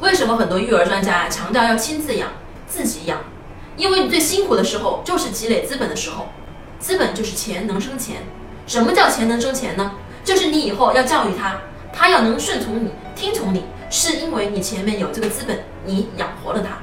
为什么很多育儿专家强调要亲自养自己养？因为你最辛苦的时候就是积累资本的时候资本就是钱能生钱。什么叫钱能生钱呢？就是你以后要教育他他要能顺从你听从你是因为你前面有这个资本你养活了他。